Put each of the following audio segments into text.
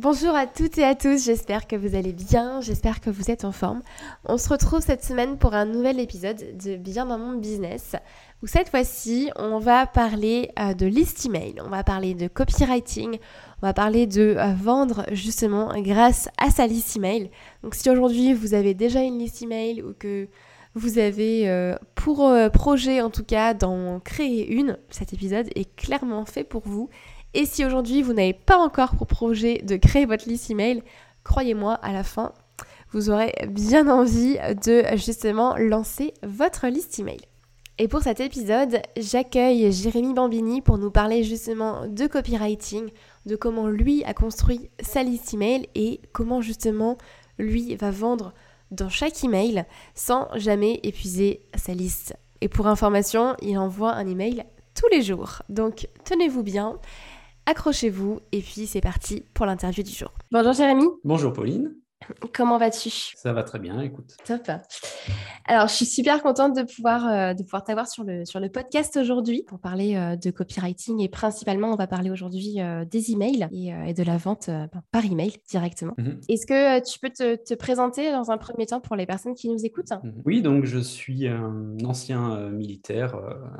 Bonjour à toutes et à tous, j'espère que vous allez bien, j'espère que vous êtes en forme. On se retrouve cette semaine pour un nouvel épisode de Bien dans mon business, où cette fois-ci on va parler euh, de list email, on va parler de copywriting, on va parler de euh, vendre justement grâce à sa liste email. Donc si aujourd'hui vous avez déjà une liste email ou que vous avez euh, pour projet en tout cas d'en créer une, cet épisode est clairement fait pour vous et si aujourd'hui vous n'avez pas encore pour projet de créer votre liste email, croyez-moi, à la fin, vous aurez bien envie de justement lancer votre liste email. Et pour cet épisode, j'accueille Jérémy Bambini pour nous parler justement de copywriting, de comment lui a construit sa liste email et comment justement lui va vendre dans chaque email sans jamais épuiser sa liste. Et pour information, il envoie un email tous les jours. Donc tenez-vous bien accrochez-vous et puis c'est parti pour l'interview du jour. Bonjour Jérémy. Bonjour Pauline. Comment vas-tu? Ça va très bien, écoute. Top. Alors, je suis super contente de pouvoir, euh, de pouvoir t'avoir sur le, sur le podcast aujourd'hui pour parler euh, de copywriting et principalement, on va parler aujourd'hui euh, des emails et, et, de la vente par email directement. Mhm. Est-ce que tu peux te, te, présenter dans un premier temps pour les personnes qui nous écoutent? Mhm. Oui, donc je suis un ancien militaire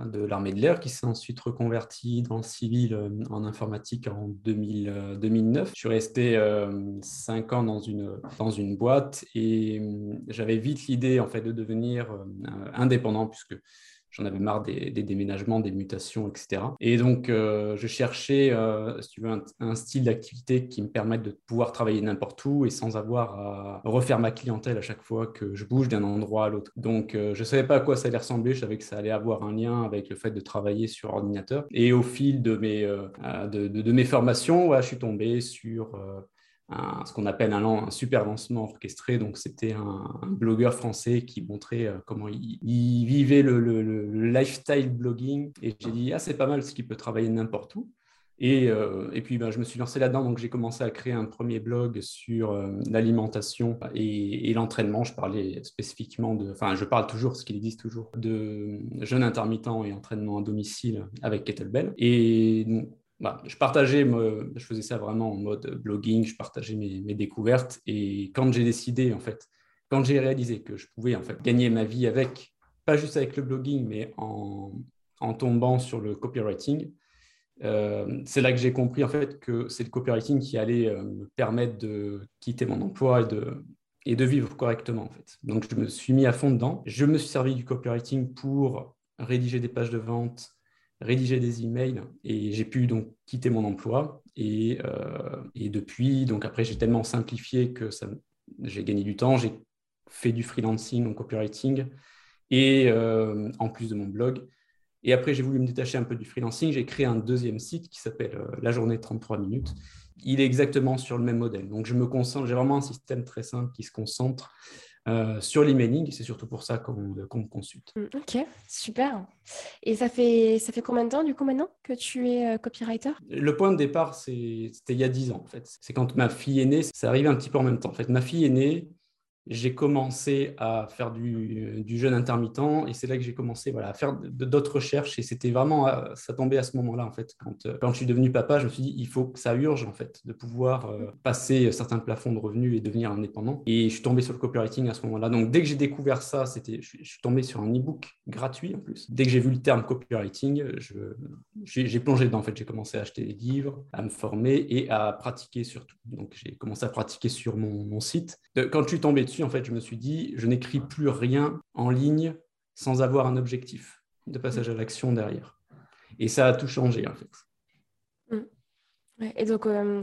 de l'armée de l'air qui s'est ensuite reconverti dans le civil en informatique en 2000, 2009. Je suis resté cinq ans dans une dans une boîte et hum, j'avais vite l'idée en fait de devenir euh, indépendant puisque j'en avais marre des, déménagements, des mutations, etc. Et donc, euh, je cherchais, euh, si tu veux, un, style d'activité qui me permette de pouvoir travailler n'importe où et sans avoir à refaire ma clientèle à chaque fois que je bouge d'un endroit à l'autre. Donc, je ne savais pas à quoi ça allait ressembler. Je savais que ça allait avoir un lien avec le fait de travailler sur ordinateur. Et au fil de mes, de, de, mes formations, je suis tombé sur ce qu'on appelle un, super lancement orchestré. Donc, c'était un, blogueur français qui montrait euh, comment il, vivait le, lifestyle blogging. Et j'ai dit, ah, c'est pas mal ce qui peut travailler n'importe où. Et, euh, et, puis, ben, je me suis lancé là-dedans. Donc, j'ai commencé à créer un premier blog sur euh, l'alimentation et, l'entraînement. Je parlais spécifiquement de, enfin, je parle toujours, ce qu'il existe toujours, de jeûne intermittent et entraînement à domicile avec Kettlebell. Et bah, je partageais, je faisais ça vraiment en mode blogging, je partageais mes, découvertes. Et quand j'ai décidé, en fait, quand j'ai réalisé que je pouvais en fait gagner ma vie avec, pas juste avec le blogging, mais en, tombant sur le copywriting, euh, c'est là que j'ai compris en fait que c'est le copywriting qui allait euh, me permettre de quitter mon emploi et de, et de vivre correctement en fait. Donc je me suis mis à fond dedans. Je me suis servi du copywriting pour rédiger des pages de vente, rédiger des emails et j'ai pu donc quitter mon emploi. Et, euh, et depuis, donc après, j'ai tellement simplifié que j'ai gagné du temps. J'ai fait du freelancing, donc copywriting, et euh, en plus de mon blog. Et après, j'ai voulu me détacher un peu du freelancing. J'ai créé un deuxième site qui s'appelle euh, La journée 33 minutes. Il est exactement sur le même modèle. Donc, je me concentre, j'ai vraiment un système très simple qui se concentre euh, sur l'emailing. C'est surtout pour ça qu'on me consulte. Mm, ok, super. Et ça fait, ça fait combien de temps, du coup, maintenant, que tu es euh, copywriter? Le point de départ, c'était il y a 10 ans, en fait. C'est quand ma fille est née, ça arrivait un petit peu en même temps. En fait, ma fille est née, j'ai commencé à faire du, du, jeûne intermittent et c'est là que j'ai commencé voilà, à faire d'autres recherches et c'était vraiment, euh, ça tombait à ce moment-là en fait. Quand, euh, quand je suis devenu papa, je me suis dit, il faut que ça urge en fait de pouvoir euh, passer certains plafonds de revenus et devenir indépendant. Et je suis tombé sur le copywriting à ce moment-là. Donc dès que j'ai découvert ça, je, suis tombé sur un e-book gratuit en plus. Dès que j'ai vu le terme copywriting, j'ai plongé dedans en fait. J'ai commencé à acheter des livres, à me former et à pratiquer surtout. Donc j'ai commencé à pratiquer sur mon site. Quand je suis tombé dessus, en fait, je me suis dit, je n'écris plus rien en ligne sans avoir un objectif de passage à l'action derrière. Et ça a tout changé, en fait. Et donc, euh,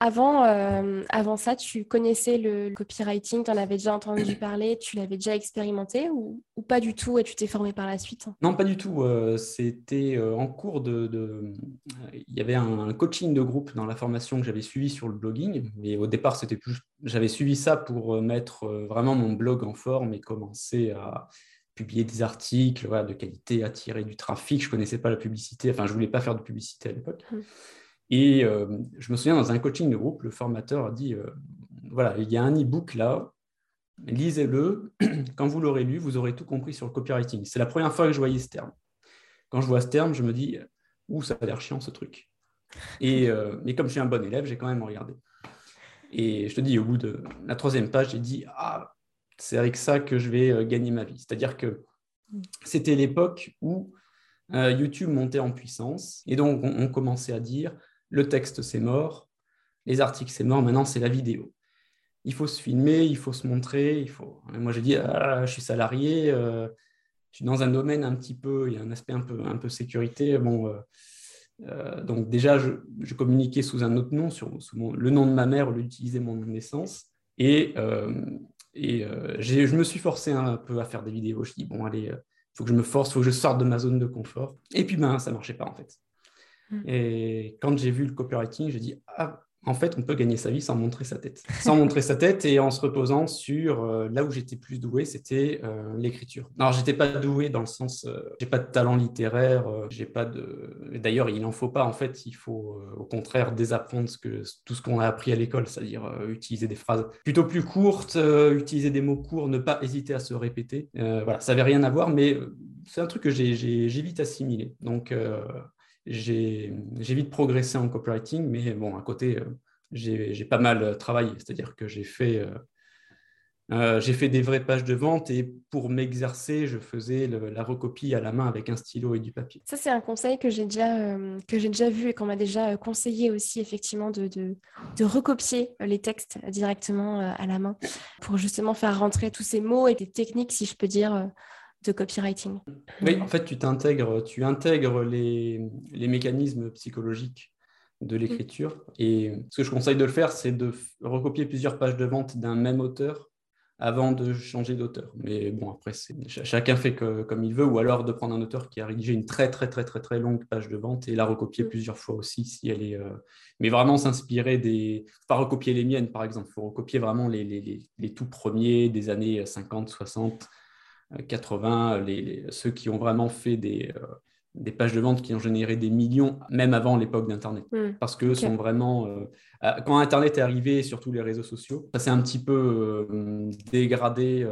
avant, euh, avant ça, tu connaissais le, copywriting, tu en avais déjà entendu parler, tu l'avais déjà expérimenté ou, pas du tout et tu t'es formé par la suite? Non, pas du tout. Euh, c'était en cours de, Il y avait un, coaching de groupe dans la formation que j'avais suivi sur le blogging. Mais au départ, c'était plus... j'avais suivi ça pour mettre vraiment mon blog en forme et commencer à publier des articles de qualité, attirer du trafic. Je ne connaissais pas la publicité, enfin, je ne voulais pas faire de publicité à l'époque. Mmh. Et je me souviens, dans un coaching de groupe, le formateur a dit, voilà, il y a un e-book là, lisez-le. Quand vous l'aurez lu, vous aurez tout compris sur le copywriting. C'est la première fois que je voyais ce terme. Quand je vois ce terme, je me dis, ouh, ça a l'air chiant ce truc. Et, euh, mais comme je suis un bon élève, j'ai quand même regardé. Et je te dis, au bout de la troisième page, j'ai dit, ah, c'est avec ça que je vais euh, gagner ma vie. C'est-à-dire que c'était l'époque où euh, YouTube montait en puissance. Et donc, on, commençait à dire, le texte, c'est mort, les articles, c'est mort, maintenant, c'est la vidéo. Il faut se filmer, il faut se montrer. Faut... moi, j'ai dit, ah, je suis salarié, je suis dans un domaine un petit peu, il y a un aspect un peu, sécurité. Euh, euh, donc déjà, je, communiquais sous un autre nom, le nom de ma mère, au lieu d'utiliser mon nom de naissance. Et, euh, et je me suis forcé un peu à faire des vidéos. Je dis, bon, allez, il faut que je me force, il faut que je sorte de ma zone de confort. Et puis, ben, ça ne marchait pas, en fait. Mmh. Et quand j'ai vu le copywriting, j'ai dit, ah, en fait, on peut gagner sa vie sans montrer sa tête. Sans montrer sa tête et en se reposant sur euh, là où j'étais plus doué, c'était euh, l'écriture. Alors, j'étais pas doué dans le sens, euh, j'ai pas de talent littéraire, j'ai pas de. D'ailleurs, il n'en faut pas. En fait, il faut au contraire désapprendre tout ce qu'on a appris à l'école, c'est-à-dire utiliser des phrases plutôt plus courtes, utiliser des mots courts, ne pas hésiter à se répéter. voilà, ça avait rien à voir, mais c'est un truc que j'ai vite assimilé. Donc, j'ai vite progressé en copywriting, mais bon, à côté, euh, j'ai pas mal travaillé. C'est-à-dire que j'ai fait, euh, euh, fait des vraies pages de vente et pour m'exercer, je faisais la recopie à la main avec un stylo et du papier. Ça, c'est un conseil que j'ai déjà, que j'ai déjà vu et qu'on m'a déjà conseillé aussi, effectivement, de, de, recopier les textes directement à la main pour justement faire rentrer tous ces mots et des techniques, si je peux dire de copywriting. Oui, en fait, tu t'intègres, tu intègres les, les, mécanismes psychologiques de mm. l'écriture. Et ce que je conseille de le faire, c'est de recopier plusieurs pages de vente d'un même auteur avant de changer d'auteur. Mais bon, après, chacun fait comme il veut, ou alors de prendre un auteur qui a rédigé une très, très, très, très, très longue page de vente et la recopier mm. plusieurs fois aussi, si elle est... Euh, mais vraiment s'inspirer des... Pas recopier les miennes, par exemple. Il faut recopier vraiment les, les, les, tout premiers des années 50, 60, 80, les, ceux qui ont vraiment fait des, euh, des pages de vente qui ont généré des millions, même avant l'époque d'Internet. Hmm. Parce que sont vraiment. Euh, euh, quand Internet est arrivé, surtout les réseaux sociaux, ça s'est un petit peu dégradé.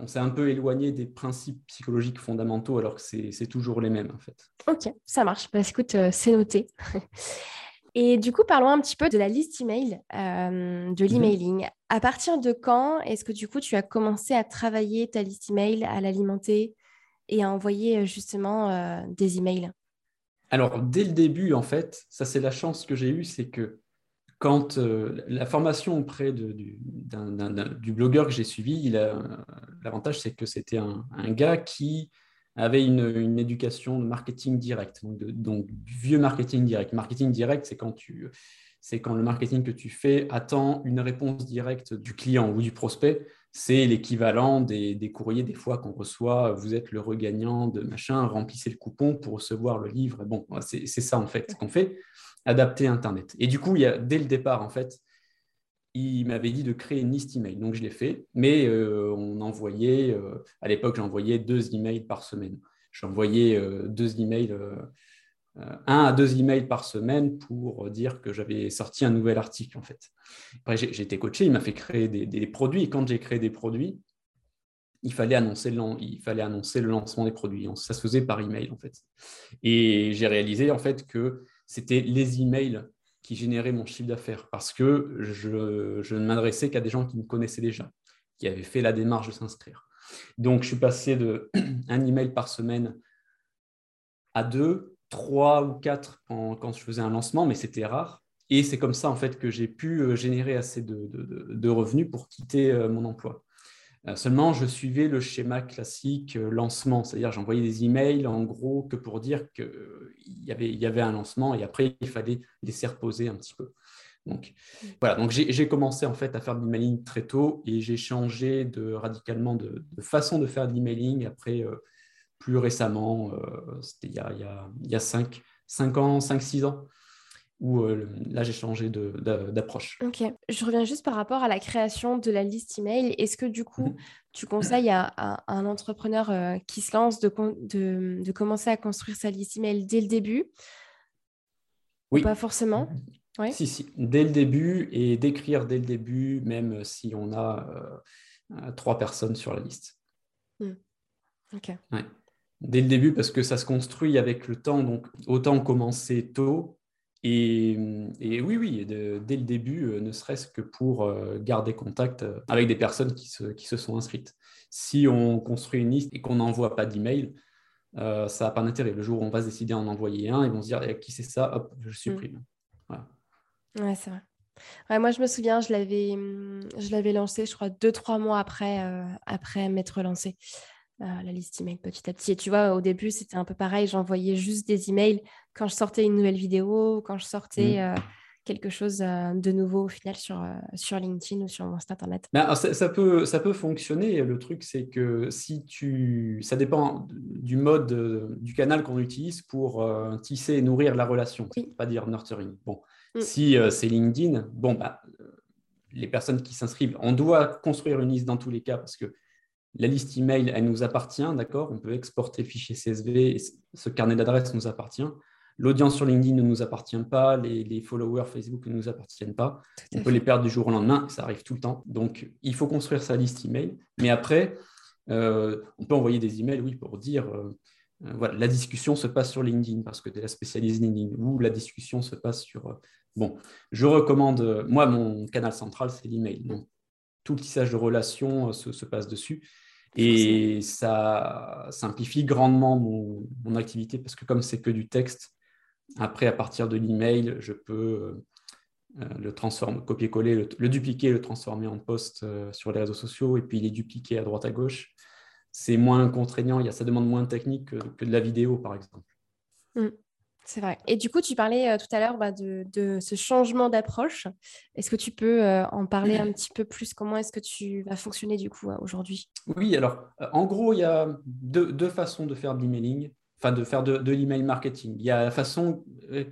on s'est un peu éloigné des principes psychologiques fondamentaux, alors que c'est toujours les mêmes, en fait. Ok, ça marche. Bah, écoute, c'est noté. Et du coup, parlons un petit peu de la liste email, euh, de mhm. l'emailing. À partir de quand est-ce que du coup tu as commencé à travailler ta liste email, à l'alimenter et à envoyer euh, justement euh, des emails? Alors, dès le début, en fait, ça c'est la chance que j'ai eue, c'est que quand la formation auprès de, du, du, blogueur que j'ai suivi, l'avantage c'est que c'était un, gars qui avait une, éducation de marketing direct, donc, du vieux marketing direct. Marketing direct, c'est quand tu c'est quand le marketing que tu fais attend une réponse directe du client ou du prospect. C'est l'équivalent des, des, courriers des fois qu'on reçoit. Vous êtes le regagnant de machin, remplissez le coupon pour recevoir le livre. Bon, c'est ça en fait qu'on fait, adapter Internet. Et du coup, il y a, dès le départ, en fait, il m'avait dit de créer une liste email. Donc, je l'ai fait, mais euh, on envoyait, euh, à l'époque, j'envoyais deux emails par semaine. J'envoyais euh, deux emails, un à deux emails par semaine pour dire que j'avais sorti un nouvel article, en fait. Après, j'ai été coaché, il m'a fait créer des, produits. Et quand j'ai créé des produits, il fallait, annoncer le, il fallait annoncer le lancement des produits. Ça se faisait par email, en fait. Et j'ai réalisé, en fait, que c'était les emails qui générait mon chiffre d'affaires parce que je, je ne m'adressais qu'à des gens qui me connaissaient déjà, qui avaient fait la démarche de s'inscrire. Donc, je suis passé de un email par semaine à deux, trois ou quatre quand je faisais un lancement, mais c'était rare. Et c'est comme ça, en fait, que j'ai pu euh, générer assez de, de revenus pour quitter euh, mon emploi. Euh, seulement, je suivais le schéma classique euh, lancement, c'est-à-dire j'envoyais des emails en gros que pour dire qu'il euh, y, avait, un lancement et après il fallait laisser reposer un petit peu. Donc voilà, donc j'ai commencé en fait à faire de l'emailing très tôt et j'ai changé de, radicalement de, façon de faire de l'emailing après plus récemment, c'était il y a, il y a, 5, 5 ans, 5-6 ans. Où là, j'ai changé d'approche. ok. Je reviens juste par rapport à la création de la liste email. Est-ce que du coup, mhm. tu conseilles à, un entrepreneur qui se lance de, de, commencer à construire sa liste email dès le début? Oui. pas forcément? Si, si, dès le début et d'écrire dès le début, même si on a trois personnes sur la liste. Hmm. Ok. Dès le début, parce que ça se construit avec le temps, donc autant commencer tôt. Et, oui, oui, dès le début, euh, ne serait-ce que pour euh, garder contact euh, avec des personnes qui se, qui se sont inscrites. Si on construit une liste et qu'on n'envoie pas d'email, ça n'a pas d'intérêt. Le jour où on va se décider d'en envoyer un, ils vont se dire eh, qui c'est ça, hop, je supprime. Mm. Voilà. Ouais, c'est vrai. moi, je me souviens, je l'avais, je l'avais lancé, je crois, deux, trois mois après, après m'être lancé. Euh, la liste email petit à petit. Et tu vois, au début, c'était un peu pareil. J'envoyais juste des emails quand je sortais une nouvelle vidéo, quand je sortais mmh. euh, quelque chose euh, de nouveau au final sur, sur LinkedIn ou sur mon site internet. Ben, ça, peut, ça peut fonctionner. Le truc, c'est que si tu. Ça dépend du mode du canal qu'on utilise pour tisser et nourrir la relation. Pas dire nurturing. Bon. Mmh. Si c'est LinkedIn, bon, bah, les personnes qui s'inscrivent, on doit construire une liste dans tous les cas parce que la liste email, elle nous appartient, d'accord? On peut exporter le fichier CSV, ce carnet d'adresse nous appartient. L'audience sur LinkedIn ne nous appartient pas, les, followers Facebook ne nous appartiennent pas. On peut les perdre du jour au lendemain, ça arrive tout le temps. Donc, il faut construire sa liste email. Mais après, euh, on peut envoyer des emails, oui, pour dire, euh, euh, voilà, la discussion se passe sur LinkedIn parce que tu es la spécialiste LinkedIn, ou la discussion se passe sur... bon, je recommande, moi, mon canal central, c'est l'email. tout le tissage de relations se passe dessus. Et ça simplifie grandement mon, activité parce que comme c'est que du texte, après, à partir de l'email, je peux euh, le transformer, copier-coller, le, dupliquer, le transformer en post euh, sur les réseaux sociaux et puis les dupliquer à droite à gauche. C'est moins contraignant, ça demande moins de technique que, de la vidéo, par exemple. Mmh. C'est vrai. Et du coup, tu parlais euh, tout à l'heure bah, de, ce changement d'approche. Est-ce que tu peux euh, en parler un petit peu plus? Comment est-ce que tu vas fonctionner du coup euh, aujourd'hui? Oui, alors en gros, il y a deux, façons de faire de l'emailing, enfin de faire de, l'email marketing. Il y a la façon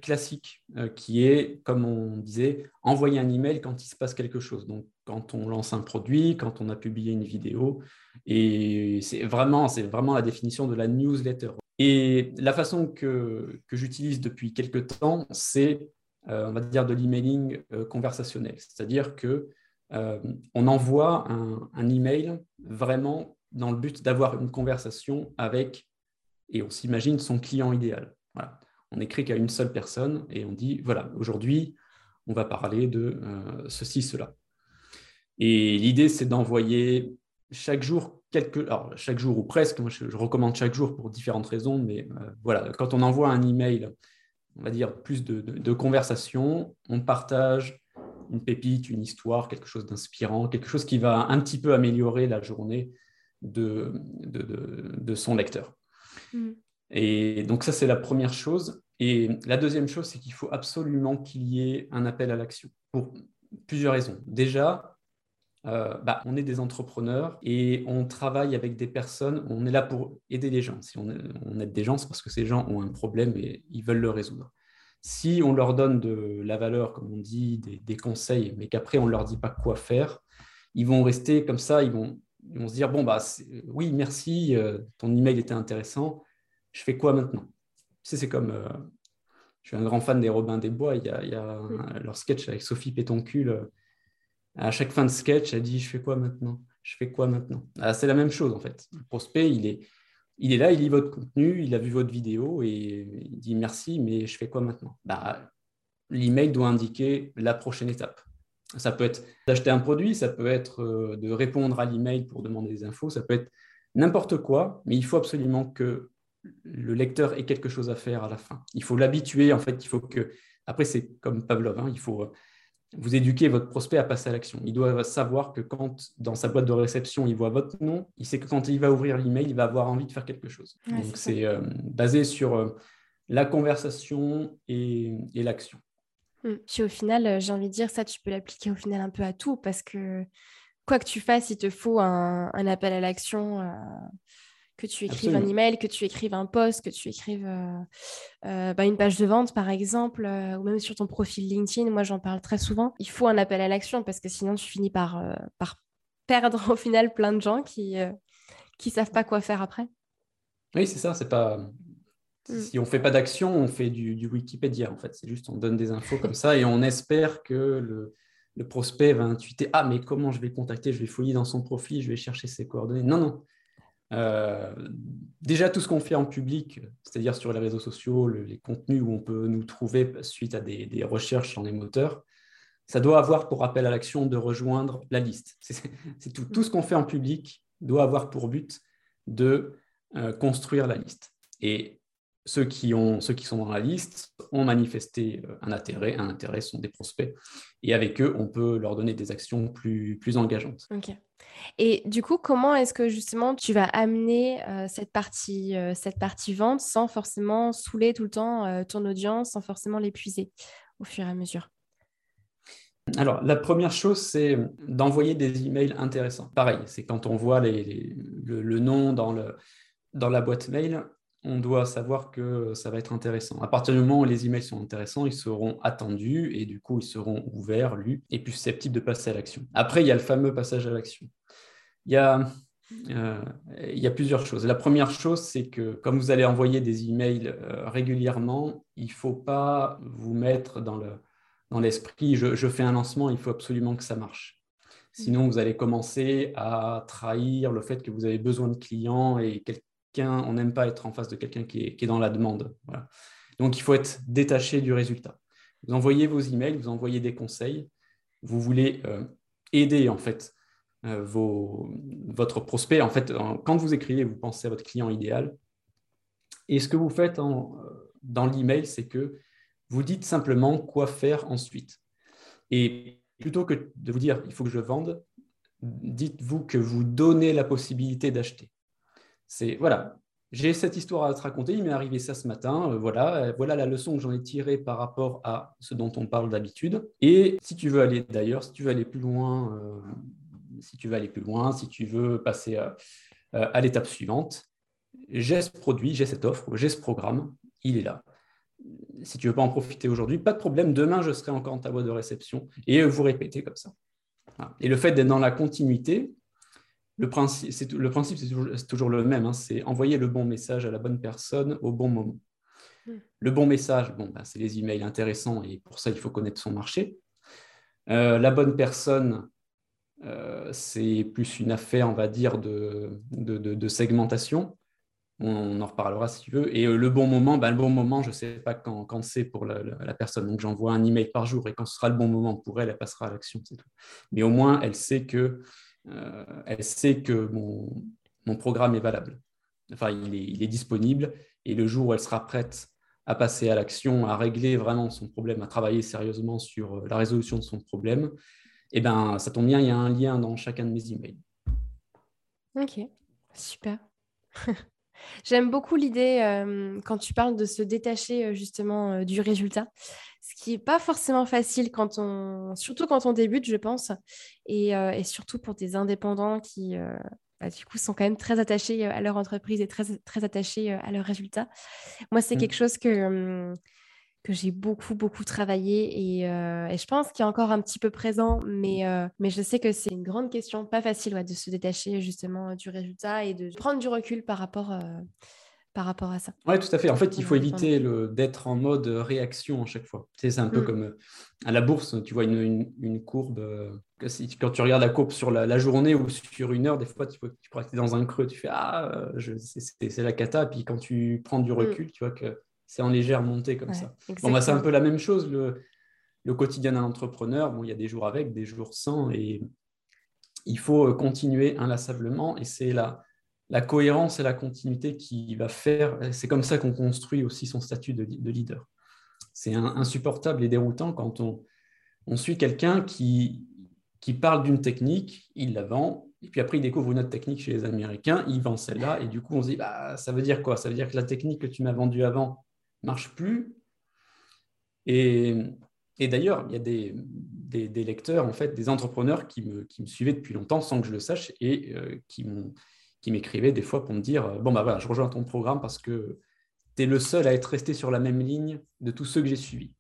classique qui est, comme on disait, envoyer un email quand il se passe quelque chose. Donc, quand on lance un produit, quand on a publié une vidéo. Et c'est vraiment, c'est vraiment la définition de la newsletter. Et la façon que, j'utilise depuis quelques temps, c'est, euh, on va dire, de l'emailing euh, conversationnel. C'est-à-dire que euh, on envoie un, email vraiment dans le but d'avoir une conversation avec, et on s'imagine, son client idéal. On écrit qu'à une seule personne et on dit, voilà, aujourd'hui, on va parler de ceci, cela. Et l'idée, c'est d'envoyer chaque jour quelques, alors chaque jour ou presque, moi je, recommande chaque jour pour différentes raisons, mais euh, voilà, quand on envoie un email, on va dire plus de, de, conversation, on partage une pépite, une histoire, quelque chose d'inspirant, quelque chose qui va un petit peu améliorer la journée de, de son lecteur. Mm. Et donc ça, c'est la première chose. Et la deuxième chose, c'est qu'il faut absolument qu'il y ait un appel à l'action pour plusieurs raisons. Déjà, euh, bah, on est des entrepreneurs et on travaille avec des personnes, on est là pour aider les gens. Si on, aide des gens, c'est parce que ces gens ont un problème et ils veulent le résoudre. Si on leur donne de la valeur, comme on dit, des, conseils, mais qu'après on ne leur dit pas quoi faire, ils vont rester comme ça, ils vont, se dire, bon, bah, oui, merci, euh, ton email était intéressant, je fais quoi maintenant? C'est comme... Euh, je suis un grand fan des Robins des Bois. Il y a, leur sketch avec Sophie Pétoncule à chaque fin de sketch, elle dit Je fais quoi maintenant? Je fais quoi maintenant? Ah, C'est la même chose en fait. Le prospect, il est, il est là, il lit votre contenu, il a vu votre vidéo et il dit Merci, mais je fais quoi maintenant? Bah, L'email doit indiquer la prochaine étape. Ça peut être d'acheter un produit, ça peut être euh, de répondre à l'email pour demander des infos, ça peut être n'importe quoi, mais il faut absolument que le lecteur ait quelque chose à faire à la fin. Il faut l'habituer, en fait, il faut que. Après, c'est comme Pavlov, hein, il faut vous éduquez votre prospect à passer à l'action. Il doit savoir que quand, dans sa boîte de réception, il voit votre nom, il sait que quand il va ouvrir l'email, il va avoir envie de faire quelque chose. Donc, c'est euh, basé sur euh, la conversation et, l'action. Hmm. Puis au final, euh, j'ai envie de dire, ça, tu peux l'appliquer au final un peu à tout parce que quoi que tu fasses, il te faut un, appel à l'action que tu écrives un email, que tu écrives un post, que tu écrives bah, une page de vente, par exemple, ou même sur ton profil LinkedIn. Moi, j'en parle très souvent. Il faut un appel à l'action parce que sinon, tu finis par, par perdre au final plein de gens qui qui savent pas quoi faire après. Oui, c'est ça. C'est pas mm. si on fait pas d'action, on fait du, Wikipédia en fait. C'est juste on donne des infos comme ça et on espère que le, prospect va intuiter ah mais comment je vais contacter? Je vais fouiller dans son profil, je vais chercher ses coordonnées. Non non. Euh, déjà tout ce qu'on fait en public, c'est-à-dire sur les réseaux sociaux, les contenus où on peut nous trouver suite à des, recherches dans les moteurs, ça doit avoir pour appel à l'action de rejoindre la liste. C'est tout. Tout ce qu'on fait en public doit avoir pour but de euh, construire la liste. Et ceux qui, ont, ceux qui sont dans la liste ont manifesté euh, un intérêt. Un intérêt sont des prospects. Et avec eux, on peut leur donner des actions plus, plus engageantes. Ok. Et du coup, comment est-ce que justement tu vas amener euh, cette, partie, cette partie vente sans forcément saouler tout le temps ton audience, sans forcément l'épuiser au fur et à mesure? Alors, la première chose, c'est d'envoyer des emails intéressants. Pareil, c'est quand on voit le, nom dans, la boîte mail, on doit savoir que ça va être intéressant. À partir du moment où les emails sont intéressants, ils seront attendus et du coup, ils seront ouverts, lus et plus susceptibles de passer à l'action. Après, il y a le fameux passage à l'action. Il y a, euh, plusieurs choses. La première chose, c'est que comme vous allez envoyer des emails euh, régulièrement, il ne faut pas vous mettre dans le dans l'esprit, je, fais un lancement, il faut absolument que ça marche. Sinon, vous allez commencer à trahir le fait que vous avez besoin de clients et on n'aime pas être en face de quelqu'un qui est, dans la demande. Donc, il faut être détaché du résultat. Vous envoyez vos emails, vous envoyez des conseils, vous voulez euh, aider en fait euh, votre prospect. En fait, quand vous écrivez, vous pensez à votre client idéal. Et ce que vous faites en, dans l'email, c'est que vous dites simplement quoi faire ensuite. Et plutôt que de vous dire il faut que je vende, dites-vous que vous donnez la possibilité d'acheter. C'est voilà, j'ai cette histoire à te raconter, il m'est arrivé ça ce matin, euh, voilà, euh, voilà la leçon que j'en ai tirée par rapport à ce dont on parle d'habitude. Et si tu veux aller d'ailleurs, si tu veux aller plus loin, euh, si tu veux aller plus loin, si tu veux passer à l'étape suivante, j'ai ce produit, j'ai cette offre, j'ai ce programme, il est là si tu veux pas en profiter aujourd'hui, pas de problème, demain je serai encore en ta de réception. Et vous répétez comme ça. Et le fait d'être dans la continuité, le principe, c'est, toujours, le même, hein, c'est envoyer le bon message à la bonne personne au bon moment. Hmm. Le bon message, bon, ben, c'est les emails intéressants et pour ça, il faut connaître son marché. Euh, la bonne personne, euh, c'est plus une affaire, on va dire, de, de segmentation on en reparlera si tu veux. Et euh, le bon moment, ben, le bon moment, je ne sais pas quand, quand c'est pour la, personne. Donc j'envoie un email par jour et quand ce sera le bon moment pour elle, elle passera à l'action, c'est tout. Mais au moins, elle sait que, euh, elle sait que mon, mon, programme est valable. Enfin, il est, il est, disponible et le jour où elle sera prête à passer à l'action, à régler vraiment son problème, à travailler sérieusement sur euh, la résolution de son problème, eh ben, ça tombe bien, il y a un lien dans chacun de mes emails. Ok, super. J'aime beaucoup l'idée quand tu parles de se détacher justement du résultat, qui n'est pas forcément facile quand on, surtout quand on débute, je pense, et, surtout pour des indépendants qui bah, du coup sont quand même très attachés à leur entreprise et très, très attachés à leurs résultats. Moi, c'est mmh. quelque chose que que j'ai beaucoup, beaucoup travaillé et, euh, et je pense qu'il est encore un petit peu présent, mais, euh, mais je sais que c'est une grande question, pas facile de se détacher justement du résultat et de prendre du recul par rapport, euh, par rapport à ça. Oui, tout à fait. En fait, il faut éviter d'être en mode réaction à chaque fois. Tu sais, c'est un peu mm. comme à la bourse, tu vois une, une, courbe. quand tu regardes la courbe sur la, journée ou sur une heure, des fois, tu, tu pourrais être dans un creux, tu fais Ah, c'est la cata. Puis quand tu prends du mm. recul, tu vois que c'est en légère montée comme ça. Bon, bah, c'est un peu la même chose, le, le quotidien d'un entrepreneur. Bon, il y a des jours avec, des jours sans, et il faut euh, continuer inlassablement. Et c'est la, la cohérence et la continuité qui va faire. C'est comme ça qu'on construit aussi son statut de, leader. C'est insupportable et déroutant quand on, suit quelqu'un qui, qui parle d'une technique, il la vend, et puis après, il découvre une autre technique chez les Américains, il vend celle-là, et du coup, on se dit, bah, ça veut dire quoi? Ça veut dire que la technique que tu m'as vendue avant, marche plus? Et, d'ailleurs, il y a des, des, lecteurs, en fait, des entrepreneurs qui me, qui me, suivaient depuis longtemps sans que je le sache et euh, qui m'ont qui m'écrivaient des fois pour me dire Bon, bah voilà, je rejoins ton programme parce que tu es le seul à être resté sur la même ligne de tous ceux que j'ai suivis.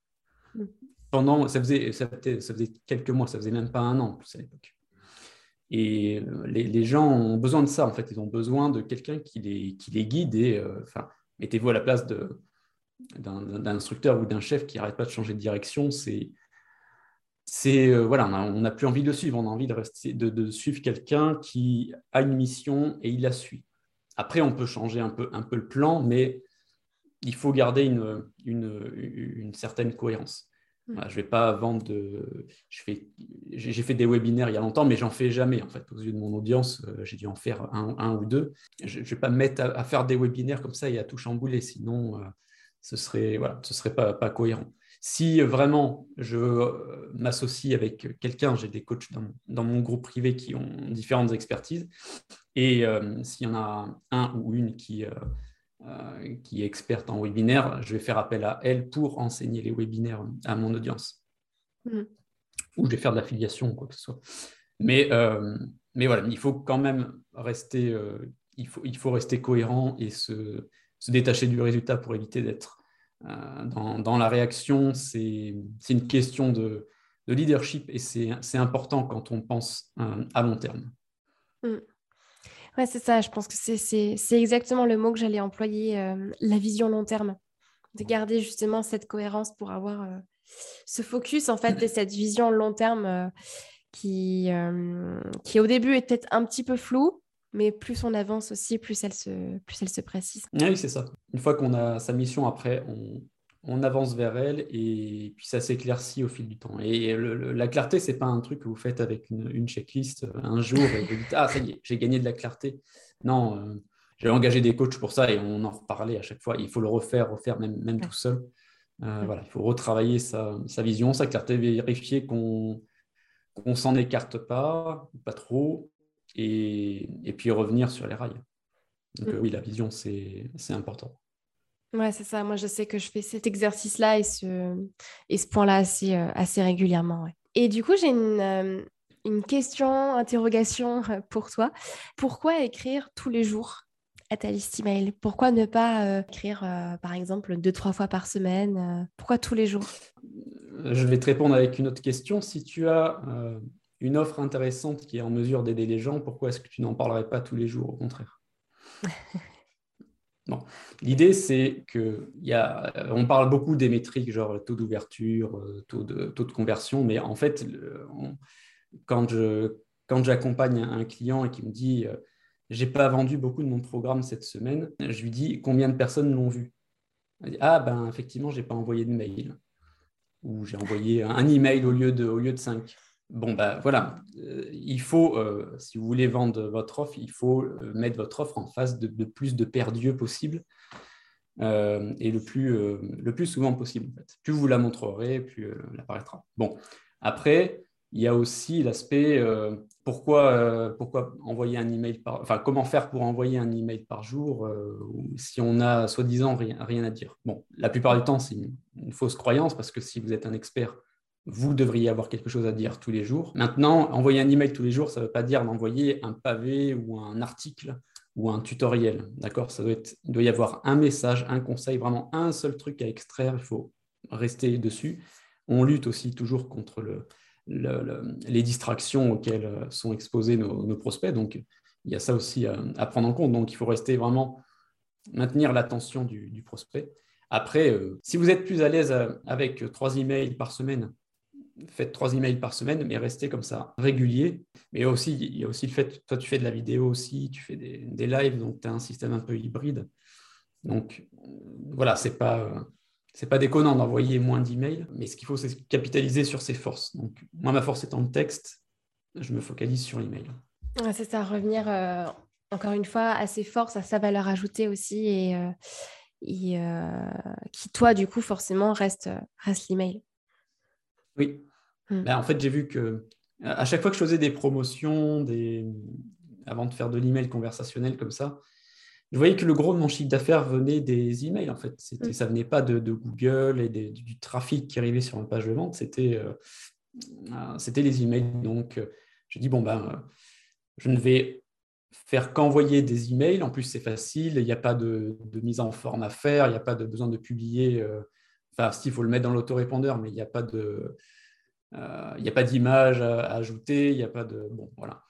Mm. Pendant, ça faisait, ça, faisait, quelques mois, ça faisait même pas un an en plus à l'époque. Et les, gens ont besoin de ça, en fait. Ils ont besoin de quelqu'un qui les, qui les guide. Et enfin, mettez-vous à la place d'un instructeur ou d'un chef qui n'arrête pas de changer de direction. C'est c'est euh, voilà, on n'a plus envie de le suivre, on a envie de, rester, de, suivre quelqu'un qui a une mission et il la suit. Après, on peut changer un peu, un peu le plan, mais il faut garder une, une, certaine cohérence. Mm. je vais pas vendre de. J'ai fait des webinaires il y a longtemps, mais j'en fais jamais en fait. Aux yeux de mon audience, euh, j'ai dû en faire un, ou deux. Je ne vais pas me mettre à, faire des webinaires comme ça et à tout chambouler, sinon euh, ce serait voilà, ce serait pas, pas cohérent. Si vraiment je euh, m'associe avec quelqu'un, j'ai des coachs dans, mon groupe privé qui ont différentes expertises, et euh, s'il y en a un ou une qui, euh, qui est experte en webinaire, je vais faire appel à elle pour enseigner les webinaires à mon audience. Mm. Ou je vais faire de l'affiliation, quoi que ce soit. Mais, mais voilà, il faut quand même rester, il faut, il faut rester cohérent et se, se détacher du résultat pour éviter d'être euh, dans, la réaction, c'est une question de, leadership et c'est important quand on pense euh, à long terme. Mm. Ouais, c'est ça. Je pense que c'est exactement le mot que j'allais employer, euh, la vision long terme. De garder justement cette cohérence pour avoir ce focus en fait et cette vision long terme qui, qui au début est peut-être un petit peu floue, mais plus on avance aussi, plus elle se, plus elle se précise. Oui, c'est ça. Une fois qu'on a sa mission, après, on, on avance vers elle et puis ça s'éclaircit au fil du temps. Et la clarté, c'est pas un truc que vous faites avec une, checklist euh, un jour et vous dites Ah, ça y est, j'ai gagné de la clarté. Non, euh, j'ai engagé des coachs pour ça et on en reparlait à chaque fois. Il faut le refaire, refaire même, même tout seul. Euh, voilà, il faut retravailler sa, sa, vision, sa clarté, vérifier qu'on ne s'en écarte pas, pas trop, et, puis revenir sur les rails. Donc, mm. oui, la vision, c'est important. Ouais, c'est ça. Moi, je sais que je fais cet exercice-là et ce, et ce point-là assez, euh, assez régulièrement. Et du coup, j'ai une, euh, une question, interrogation euh, pour toi. Pourquoi écrire tous les jours à ta liste email? Pourquoi ne pas écrire, par exemple, deux, trois fois par semaine? Pourquoi tous les jours? Je vais te répondre avec une autre question. Si tu as une offre intéressante qui est en mesure d'aider les gens, pourquoi est-ce que tu n'en parlerais pas tous les jours, au contraire? Non. L'idée, c'est que y a, on parle beaucoup des métriques, genre taux d'ouverture, euh, taux de, taux de conversion, mais en fait, quand, je, quand j'accompagne un client et qui me dit euh, j'ai pas vendu beaucoup de mon programme cette semaine, je lui dis combien de personnes l'ont vu? Ah, ben effectivement, j'ai pas envoyé de mail. Ou j'ai envoyé un email au lieu de, au lieu de cinq. Bon, ben voilà, euh, il faut, euh, si vous voulez vendre votre offre, il faut euh, mettre votre offre en face de, plus de perdus possible et le plus, souvent possible. Plus vous la montrerez, plus elle apparaîtra. Bon, après, il y a aussi l'aspect pourquoi, envoyer un email par, enfin, comment faire pour envoyer un email par jour si on a soi-disant rien, rien, à dire. Bon, la plupart du temps, c'est une fausse croyance parce que si vous êtes un expert vous devriez avoir quelque chose à dire tous les jours. Maintenant, envoyer un email tous les jours, ça ne veut pas dire d'envoyer un pavé ou un article ou un tutoriel. D'accord? Ça doit être, Il doit y avoir un message, un conseil, vraiment un seul truc à extraire. Il faut rester dessus. On lutte aussi toujours contre le, les distractions auxquelles sont exposés nos, prospects. Donc, il y a ça aussi à, prendre en compte. Donc, il faut rester vraiment maintenir l'attention du, prospect. Après, euh, si vous êtes plus à l'aise euh, avec trois emails par semaine faites trois emails par semaine, mais restez comme ça, régulier. Mais aussi, il y a aussi le fait, toi, tu fais de la vidéo aussi, tu fais des, des lives, donc tu as un système un peu hybride. Donc, voilà, c'est pas, c'est pas déconnant d'envoyer moins d'emails, mais ce qu'il faut, c'est capitaliser sur ses forces. Donc, moi, ma force étant le texte, je me focalise sur l'email. c'est ça, revenir euh, encore une fois à ses forces, à sa valeur ajoutée aussi, et, euh, et euh, qui, toi, du coup, forcément, reste, reste l'email. Oui, Hmm. Ben, en fait, j'ai vu que à chaque fois que je faisais des promotions, avant de faire de l'email conversationnel comme ça, je voyais que le gros de mon chiffre d'affaires venait des emails. En fait, c'était, hmm. ça venait pas de, Google et du trafic qui arrivait sur ma page de vente, c'était, euh, euh, c'était les emails. Donc, euh, j'ai dit bon ben, je ne vais faire qu'envoyer des emails. En plus, c'est facile, il n'y a pas de, mise en forme à faire, il n'y a pas de besoin de publier. enfin, s'il faut le mettre dans l'autorépondeur, mais il n'y a pas de, il n'y a pas d'image à, ajouter, il n'y a pas de. Bon, voilà.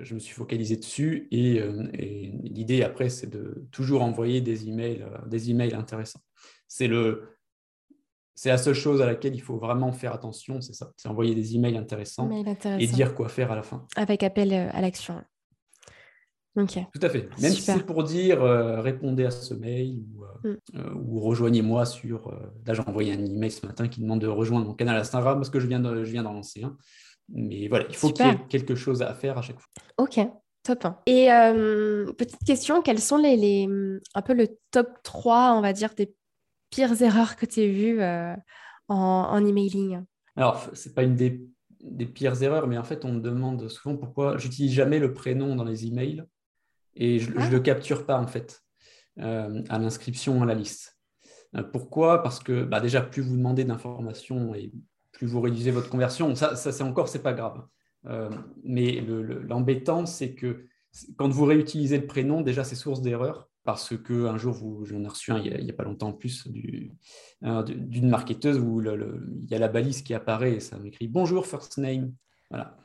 je me suis focalisé dessus et, et l'idée après, c'est de toujours envoyer des emails, des emails intéressants. C'est le, c'est la seule chose à laquelle il faut vraiment faire attention, c'est ça, c'est envoyer des emails intéressants, et dire quoi faire à la fin. Avec appel euh, à l'action. Ok. Tout à fait. Même si c'est pour dire euh, répondez à ce mail ou, euh, mm. rejoignez-moi sur. là, j'ai envoyé un email ce matin qui demande de rejoindre mon canal Instagram parce que je viens, je viens d'en lancer un. Mais voilà, il faut qu'il y ait quelque chose à faire à chaque fois. Ok, top. Et petite question, quels sont les, les, un peu le top 3, on va dire, des pires erreurs que tu as vues euh, en, emailing? Alors, ce n'est pas une des, pires erreurs, mais en fait, on me demande souvent pourquoi j'utilise jamais le prénom dans les emails et je ne ah. le capture pas, en fait, euh, à l'inscription à la liste. Euh, pourquoi? Parce que bah, déjà, plus vous demandez d'informations et plus vous réduisez votre conversion, ça, ça c'est encore, c'est pas grave. mais l'embêtant, c'est que quand vous réutilisez le prénom, déjà, c'est source d'erreur parce qu'un jour, j'en ai reçu un il n'y a, pas longtemps en plus d'une marketeuse où il y a la balise qui apparaît et ça m'écrit bonjour first name. Voilà.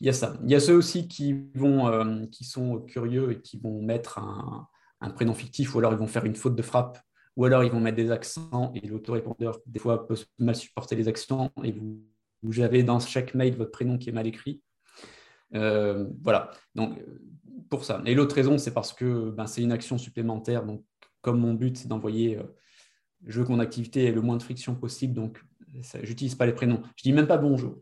Il y a ça. Il y a ceux aussi qui, vont, euh, qui sont curieux et qui vont mettre un, prénom fictif ou alors ils vont faire une faute de frappe ou alors ils vont mettre des accents et l'autorépondeur, des fois, peut mal supporter les accents et vous, avez dans chaque mail votre prénom qui est mal écrit. Euh, voilà. Donc, pour ça. Et l'autre raison, c'est parce que ben, c'est une action supplémentaire. Donc, comme mon but, c'est d'envoyer, euh, je veux que mon activité ait le moins de friction possible, donc je n'utilise pas les prénoms. Je dis même pas bonjour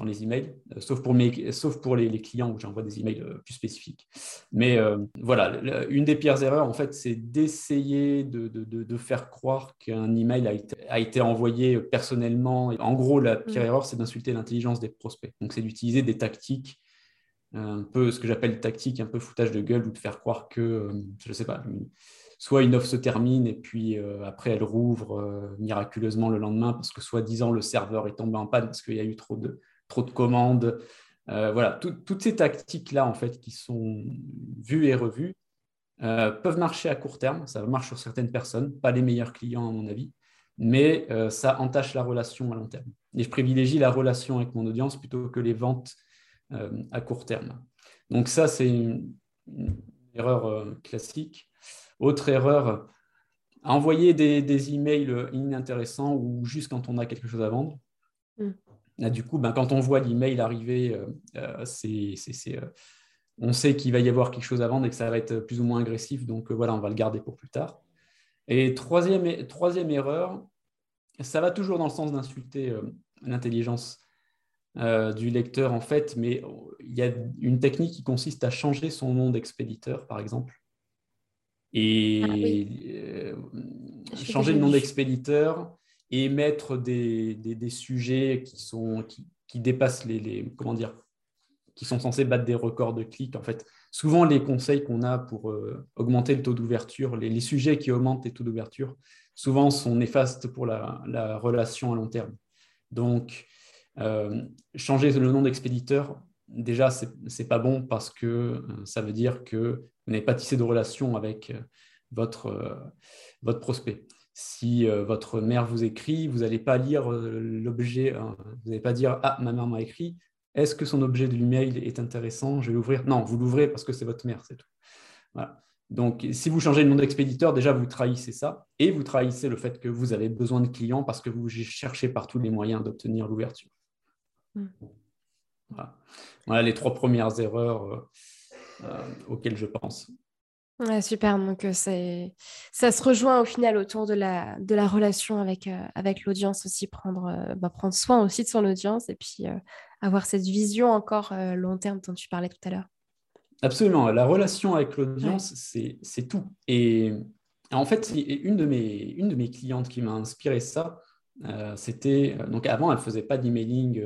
dans les emails, euh, sauf pour, mes, sauf pour les, clients où j'envoie des emails euh, plus spécifiques. Mais voilà, une des pires erreurs, en fait, c'est d'essayer de, de, faire croire qu'un email a été, a été, envoyé personnellement. En gros, la pire mmh. erreur, c'est d'insulter l'intelligence des prospects. Donc, c'est d'utiliser des tactiques un peu ce que j'appelle tactique, un peu foutage de gueule ou de faire croire que, euh, je ne sais pas, soit une offre se termine et puis euh, après elle rouvre euh, miraculeusement le lendemain parce que soi-disant le serveur est tombé en panne parce qu'il y a eu trop de, trop de commandes. voilà, toutes ces tactiques-là, en fait, qui sont vues et revues, peuvent marcher à court terme. Ça marche sur certaines personnes, pas les meilleurs clients à mon avis, mais ça entache la relation à long terme. Et je privilégie la relation avec mon audience plutôt que les ventes euh, à court terme. Donc ça, c'est une, erreur euh, classique. Autre erreur, envoyer des, des, emails inintéressants ou juste quand on a quelque chose à vendre. Mm. du coup, ben, quand on voit l'email arriver, euh, c'est, on sait qu'il va y avoir quelque chose à vendre et que ça va être plus ou moins agressif. Donc voilà, on va le garder pour plus tard. Et troisième, troisième erreur, ça va toujours dans le sens d'insulter l'intelligence euh, du lecteur en fait, mais il y a une technique qui consiste à changer son nom d'expéditeur, par exemple. Et ah euh, changer le nom d'expéditeur et mettre des, des, sujets qui, sont, qui, dépassent les, les, comment dire, qui sont censés battre des records de clics. En fait, souvent les conseils qu'on a pour euh, augmenter le taux d'ouverture, les, les, sujets qui augmentent les taux d'ouverture, souvent sont néfastes pour la, la relation à long terme. Donc, euh, changer le nom d'expéditeur, déjà, ce n'est pas bon parce que euh, ça veut dire que vous n'avez pas tissé de relation avec votre, votre prospect. Si votre mère vous écrit, vous n'allez pas lire l'objet, vous n'allez pas dire Ah, ma mère m'a écrit, est-ce que son objet de l'email est intéressant? Je vais l'ouvrir. Non, vous l'ouvrez parce que c'est votre mère, c'est tout. Donc, si vous changez le nom d'expéditeur, déjà, vous trahissez ça et vous trahissez le fait que vous avez besoin de clients parce que vous cherchez par tous les moyens d'obtenir l'ouverture. Mm. Voilà. les trois premières erreurs euh, euh, auxquelles je pense. Super, donc ça se rejoint au final autour de la, de la relation avec, avec l'audience aussi, prendre, bah, prendre soin aussi de son audience et puis avoir cette vision encore long terme dont tu parlais tout à l'heure. Absolument, la relation avec l'audience, c'est tout. Et en fait, une de mes, une de mes clientes qui m'a inspiré ça, c'était donc avant, elle faisait pas d'emailing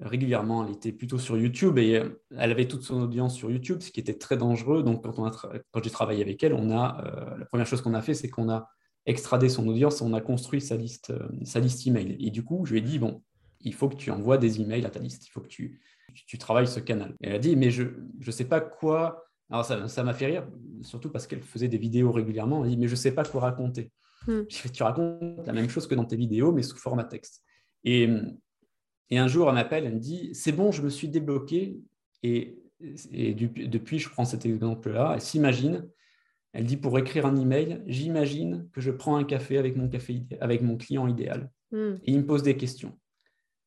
régulièrement. Elle était plutôt sur YouTube et elle avait toute son audience sur YouTube, ce qui était très dangereux. Donc, quand, on quand j'ai travaillé avec elle, on a la première chose qu'on a fait, c'est qu'on a extradé son audience, on a construit sa liste, sa liste email. Et du coup, je lui ai dit bon, il faut que tu envoies des emails à ta liste, il faut que tu, tu, travailles ce canal. Et elle a dit, mais je ne sais pas quoi. Alors ça m'a fait rire, surtout parce qu'elle faisait des vidéos régulièrement. Elle dit, mais je ne sais pas quoi raconter. Hmm. Tu racontes la même chose que dans tes vidéos, mais sous format texte. Et, et un jour, elle m'appelle, elle me dit, c'est bon, je me suis débloqué. Et, et depuis, je prends cet exemple-là. Elle s'imagine, elle dit, pour écrire un email, j'imagine que je prends un café avec mon, café, avec mon client idéal. Hmm. Et il me pose des questions.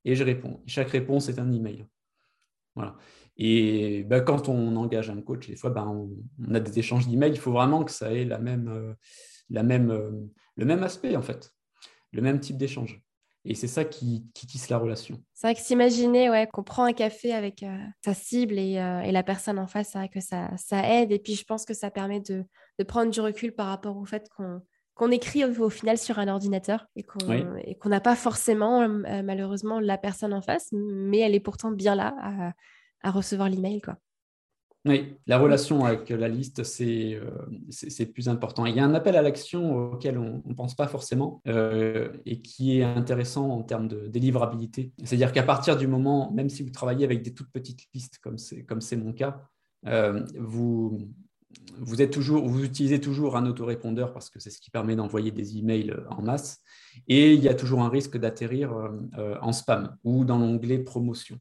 Et je réponds. chaque réponse est un email. Voilà. Et ben, quand on engage un coach, des fois, ben, on, a des échanges d'emails. Il faut vraiment que ça ait la même, euh, la même, euh, le même aspect, en fait, le même type d'échange. Et c'est ça qui, tisse la relation. C'est vrai que s'imaginer ouais, qu'on prend un café avec euh, sa cible et, et, la personne en face, c'est vrai que ça, ça aide. Et puis, je pense que ça permet de, de prendre du recul par rapport au fait qu'on qu'on écrit au, final sur un ordinateur et qu'on n'a pas forcément euh, malheureusement la personne en face, mais elle est pourtant bien là à, à recevoir l'email. Quoi. Oui, la relation avec la liste, c'est euh, plus important. Il y a un appel à l'action auquel on ne pense pas forcément euh, et qui est intéressant en termes de délivrabilité. C'est-à-dire qu'à partir du moment, même si vous travaillez avec des toutes petites listes, comme c'est mon cas, vous, vous, êtes toujours, vous utilisez toujours un autorépondeur parce que c'est ce qui permet d'envoyer des emails euh, en masse. Et il y a toujours un risque d'atterrir euh, euh, en spam ou dans l'onglet promotion.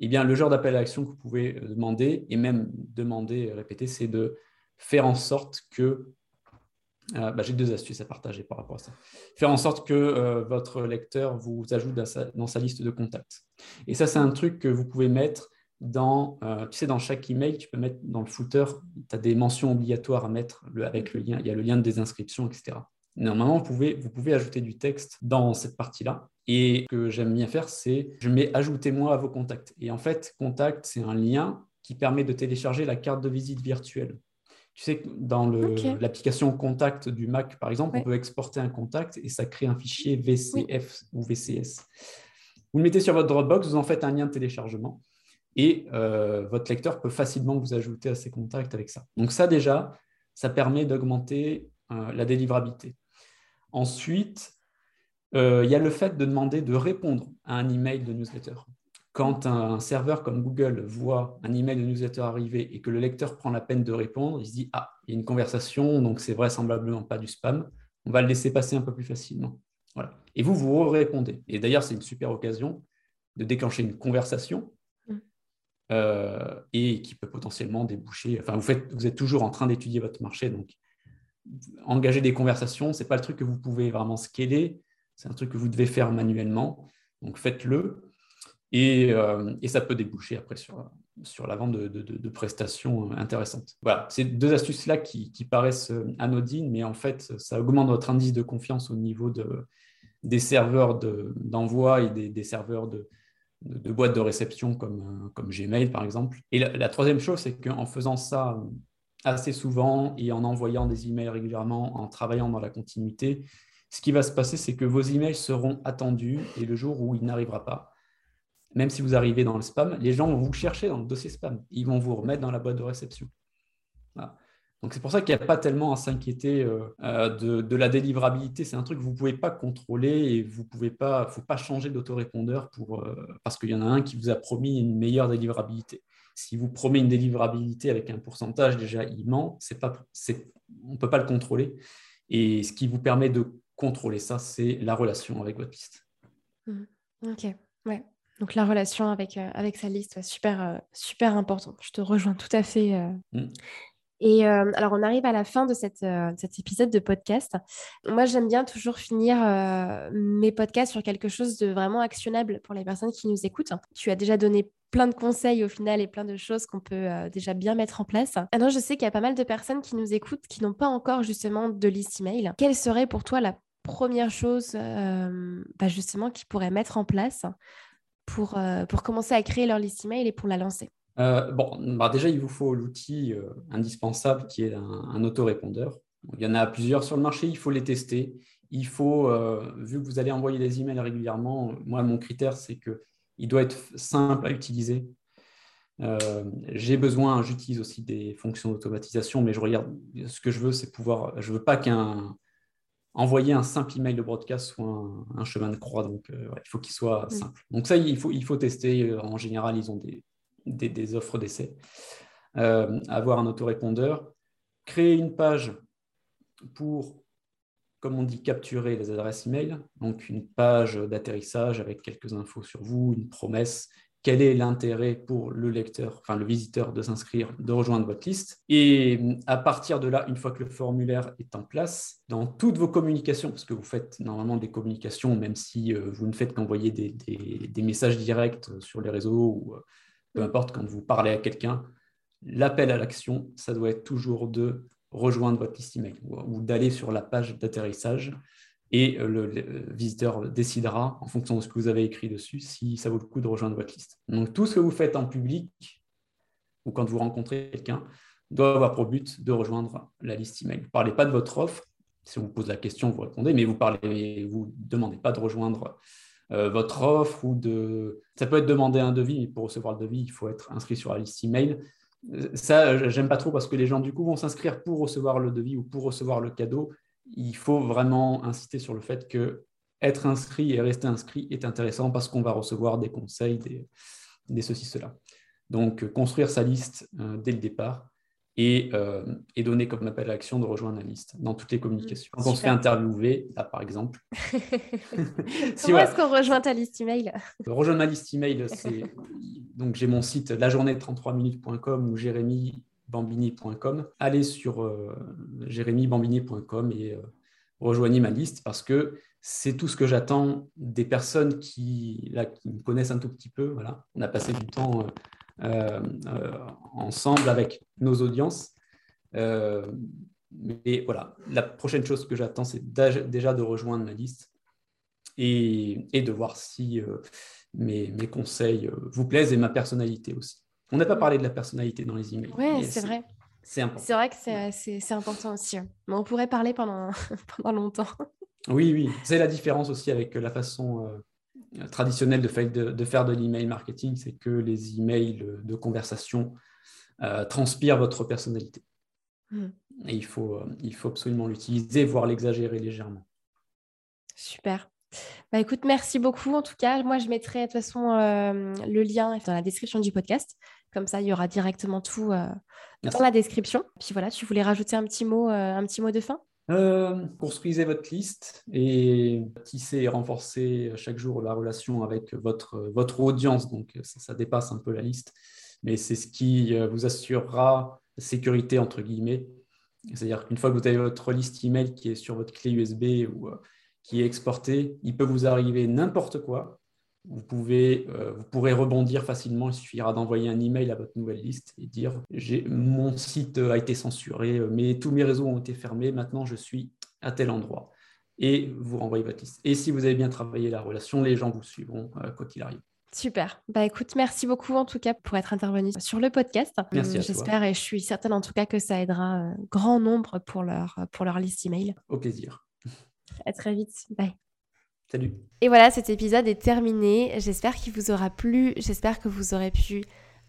Eh bien, le genre d'appel à l'action que vous pouvez demander, et même demander, répéter, c'est de faire en sorte que bah, j'ai deux astuces à partager par rapport à ça. Faire en sorte que votre lecteur vous ajoute dans sa, liste de contacts. Et ça, c'est un truc que vous pouvez mettre dans, euh, tu sais, dans chaque email, tu peux mettre dans le footer, tu as des mentions obligatoires à mettre avec le lien. Il y a le lien de désinscription, etc. Normalement, vous pouvez, vous pouvez ajouter du texte dans cette partie-là. Et ce que j'aime bien faire, c'est je mets ajoutez-moi à vos contacts. Et en fait, contact, c'est un lien qui permet de télécharger la carte de visite virtuelle. Tu sais que dans l'application Contact du Mac, par exemple, on peut exporter un contact et ça crée un fichier VCF ou VCS. Vous le mettez sur votre Dropbox, vous en faites un lien de téléchargement et euh, votre lecteur peut facilement vous ajouter à ses contacts avec ça. Donc ça déjà, ça permet d'augmenter euh, la délivrabilité. Ensuite, euh, il y a le fait de demander de répondre à un email de newsletter. Quand un serveur comme Google voit un email de newsletter arriver et que le lecteur prend la peine de répondre, il se dit Ah, il y a une conversation, donc c'est vraisemblablement pas du spam. On va le laisser passer un peu plus facilement. Voilà. Et vous, vous répondez. Et d'ailleurs, c'est une super occasion de déclencher une conversation euh, et qui peut potentiellement déboucher. Enfin, vous, faites, vous êtes toujours en train d'étudier votre marché, donc engager des conversations, ce n'est pas le truc que vous pouvez vraiment scaler, c'est un truc que vous devez faire manuellement. Donc faites-le et, euh, et, ça peut déboucher après sur, sur la vente de, de, prestations intéressantes. Voilà, c'est deux astuces-là qui, paraissent anodines, mais en fait, ça augmente votre indice de confiance au niveau de, des serveurs d'envoi et des, serveurs de, de, boîtes de réception comme, comme Gmail, par exemple. Et la, troisième chose, c'est qu'en faisant ça assez souvent et en envoyant des emails régulièrement, en travaillant dans la continuité, ce qui va se passer, c'est que vos emails seront attendus et le jour où il n'arrivera pas, même si vous arrivez dans le spam, les gens vont vous chercher dans le dossier spam. Ils vont vous remettre dans la boîte de réception. Donc c'est pour ça qu'il n'y a pas tellement à s'inquiéter euh, euh, de, la délivrabilité. C'est un truc que vous ne pouvez pas contrôler et vous pouvez pas, faut pas changer d'autorépondeur pour, euh, parce qu'il y en a un qui vous a promis une meilleure délivrabilité. Si vous promet une délivrabilité avec un pourcentage déjà immense, c'est pas, on ne peut pas le contrôler. Et ce qui vous permet de contrôler ça, c'est la relation avec votre liste. Mmh. Ok, ouais. Donc la relation avec, avec sa liste, super, super important. Je te rejoins tout à fait. Mmh. Et euh, alors, on arrive à la fin de cette, euh, cet épisode de podcast. Moi, j'aime bien toujours finir euh, mes podcasts sur quelque chose de vraiment actionnable pour les personnes qui nous écoutent. Tu as déjà donné plein de conseils au final et plein de choses qu'on peut déjà bien mettre en place. Alors, je sais qu'il y a pas mal de personnes qui nous écoutent qui n'ont pas encore justement de liste email. Quelle serait pour toi la première chose bah, justement qu'ils pourraient mettre en place pour, pour commencer à créer leur liste email et pour la lancer euh, bon, bah, déjà, il vous faut l'outil euh, indispensable qui est un, autorépondeur. Il y en a plusieurs sur le marché, il faut les tester. Il faut, euh, vu que vous allez envoyer des emails régulièrement, moi, mon critère, c'est qu'il doit être simple à utiliser. j'ai besoin, j'utilise aussi des fonctions d'automatisation, mais je regarde, ce que je veux, c'est pouvoir, je veux pas qu'un, envoyer un simple email de broadcast soit un, chemin de croix. Donc, il faut qu'il soit simple. Donc, ça, il faut, il faut tester. En général, ils ont des, des, offres d'essai. avoir un autorépondeur. Créer une page pour comme on dit, capturer les adresses email, donc une page d'atterrissage avec quelques infos sur vous, une promesse, quel est l'intérêt pour le lecteur, enfin le visiteur de s'inscrire, de rejoindre votre liste. Et à partir de là, une fois que le formulaire est en place, dans toutes vos communications, parce que vous faites normalement des communications, même si euh, vous ne faites qu'envoyer des, messages directs sur les réseaux ou euh, peu importe, quand vous parlez à quelqu'un, l'appel à l'action, ça doit être toujours de rejoindre votre liste email ou, d'aller sur la page d'atterrissage et euh, le, visiteur décidera, en fonction de ce que vous avez écrit dessus, si ça vaut le coup de rejoindre votre liste. Donc tout ce que vous faites en public ou quand vous rencontrez quelqu'un doit avoir pour but de rejoindre la liste email. Ne parlez pas de votre offre. Si on vous pose la question, vous répondez, mais vous parlez, vous demandez pas de rejoindre euh, votre offre ou de. Ça peut être demander un devis, mais pour recevoir le devis, il faut être inscrit sur la liste email. Ça, j'aime pas trop parce que les gens, du coup, vont s'inscrire pour recevoir le devis ou pour recevoir le cadeau. Il faut vraiment insister sur le fait que être inscrit et rester inscrit est intéressant parce qu'on va recevoir des conseils, des, des ceci, cela. Donc, construire sa liste euh, dès le départ et, euh, et, donner comme appel à l'action de rejoindre la liste dans toutes les communications. Quand on se fait interviewer, là par exemple. Comment est-ce qu'on rejoint ta liste email? Rejoindre ma liste email, c'est donc j'ai mon site lajournée33minutes.com ou jérémybambini.com. Allez sur euh, jérémybambini.com et euh, rejoignez ma liste parce que c'est tout ce que j'attends des personnes qui, là, qui me connaissent un tout petit peu. Voilà. On a passé du temps euh, euh, ensemble avec nos audiences. Mais voilà, la prochaine chose que j'attends, c'est déjà de rejoindre ma liste et, de voir si mes, conseils vous plaisent et ma personnalité aussi. On n'a pas parlé de la personnalité dans les emails. Oui, c'est vrai. C'est important. C'est vrai que c'est important aussi. Hein. Mais on pourrait parler pendant, pendant longtemps. Oui, oui. C'est la différence aussi avec la façon traditionnel de, faire de, de faire de l'email marketing, c'est que les emails de conversation euh, transpirent votre personnalité. Hmm. Et il faut, euh, il faut absolument l'utiliser, voire l'exagérer légèrement. Super. Bah écoute, merci beaucoup. En tout cas, moi, je mettrai de toute façon euh, le lien dans la description du podcast. Comme ça, il y aura directement tout dans la description. Puis voilà, tu voulais rajouter un petit mot, un petit mot de fin? Euh, construisez votre liste et tissez et renforcez chaque jour la relation avec votre, votre audience. Donc, ça, dépasse un peu la liste, mais c'est ce qui euh, vous assurera sécurité, entre guillemets. C'est-à-dire qu'une fois que vous avez votre liste email qui est sur votre clé USB ou euh, qui est exportée, il peut vous arriver n'importe quoi vous, pouvez, euh, vous pourrez rebondir facilement. Il suffira d'envoyer un email à votre nouvelle liste et dire mon site a été censuré, mais tous mes réseaux ont été fermés. Maintenant, je suis à tel endroit. Et vous renvoyez votre liste. Et si vous avez bien travaillé la relation, les gens vous suivront euh, quoi qu'il arrive. Super. Bah écoute, merci beaucoup en tout cas pour être intervenu sur le podcast. Merci. J'espère et je suis certaine en tout cas que ça aidera un euh, grand nombre pour leur, pour leur liste email. Au plaisir. À très vite. Bye. Salut. Et voilà, cet épisode est terminé. J'espère qu'il vous aura plu. J'espère que vous aurez pu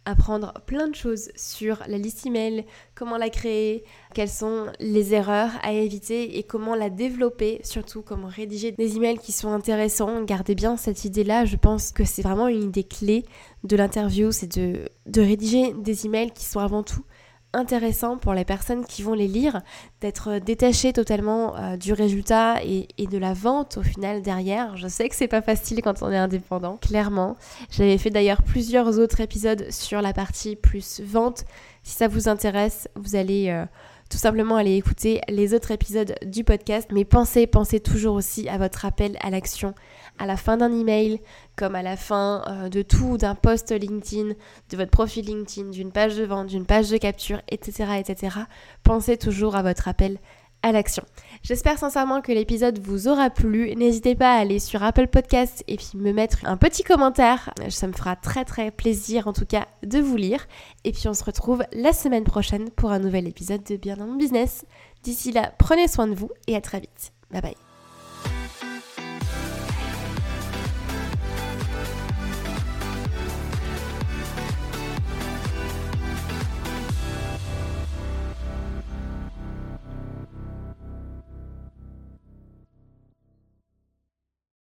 apprendre plein de choses sur la liste email, comment la créer, quelles sont les erreurs à éviter et comment la développer, surtout comment rédiger des emails qui sont intéressants. Gardez bien cette idée-là, je pense que c'est vraiment une idée clé de l'interview, c'est de, de rédiger des emails qui sont avant tout intéressant pour les personnes qui vont les lire, d'être détaché totalement euh, du résultat et, de la vente au final derrière. Je sais que c'est pas facile quand on est indépendant, clairement. J'avais fait d'ailleurs plusieurs autres épisodes sur la partie plus vente. Si ça vous intéresse, vous allez euh, tout simplement aller écouter les autres épisodes du podcast. Mais pensez, pensez toujours aussi à votre appel à l'action à la fin d'un email, comme à la fin euh, de tout, d'un post LinkedIn, de votre profil LinkedIn, d'une page de vente, d'une page de capture, etc., etc. Pensez toujours à votre appel à l'action. J'espère sincèrement que l'épisode vous aura plu. N'hésitez pas à aller sur Apple Podcast et puis me mettre un petit commentaire. Ça me fera très très plaisir en tout cas de vous lire. Et puis on se retrouve la semaine prochaine pour un nouvel épisode de Bien dans mon business. D'ici là, prenez soin de vous et à très vite. Bye bye.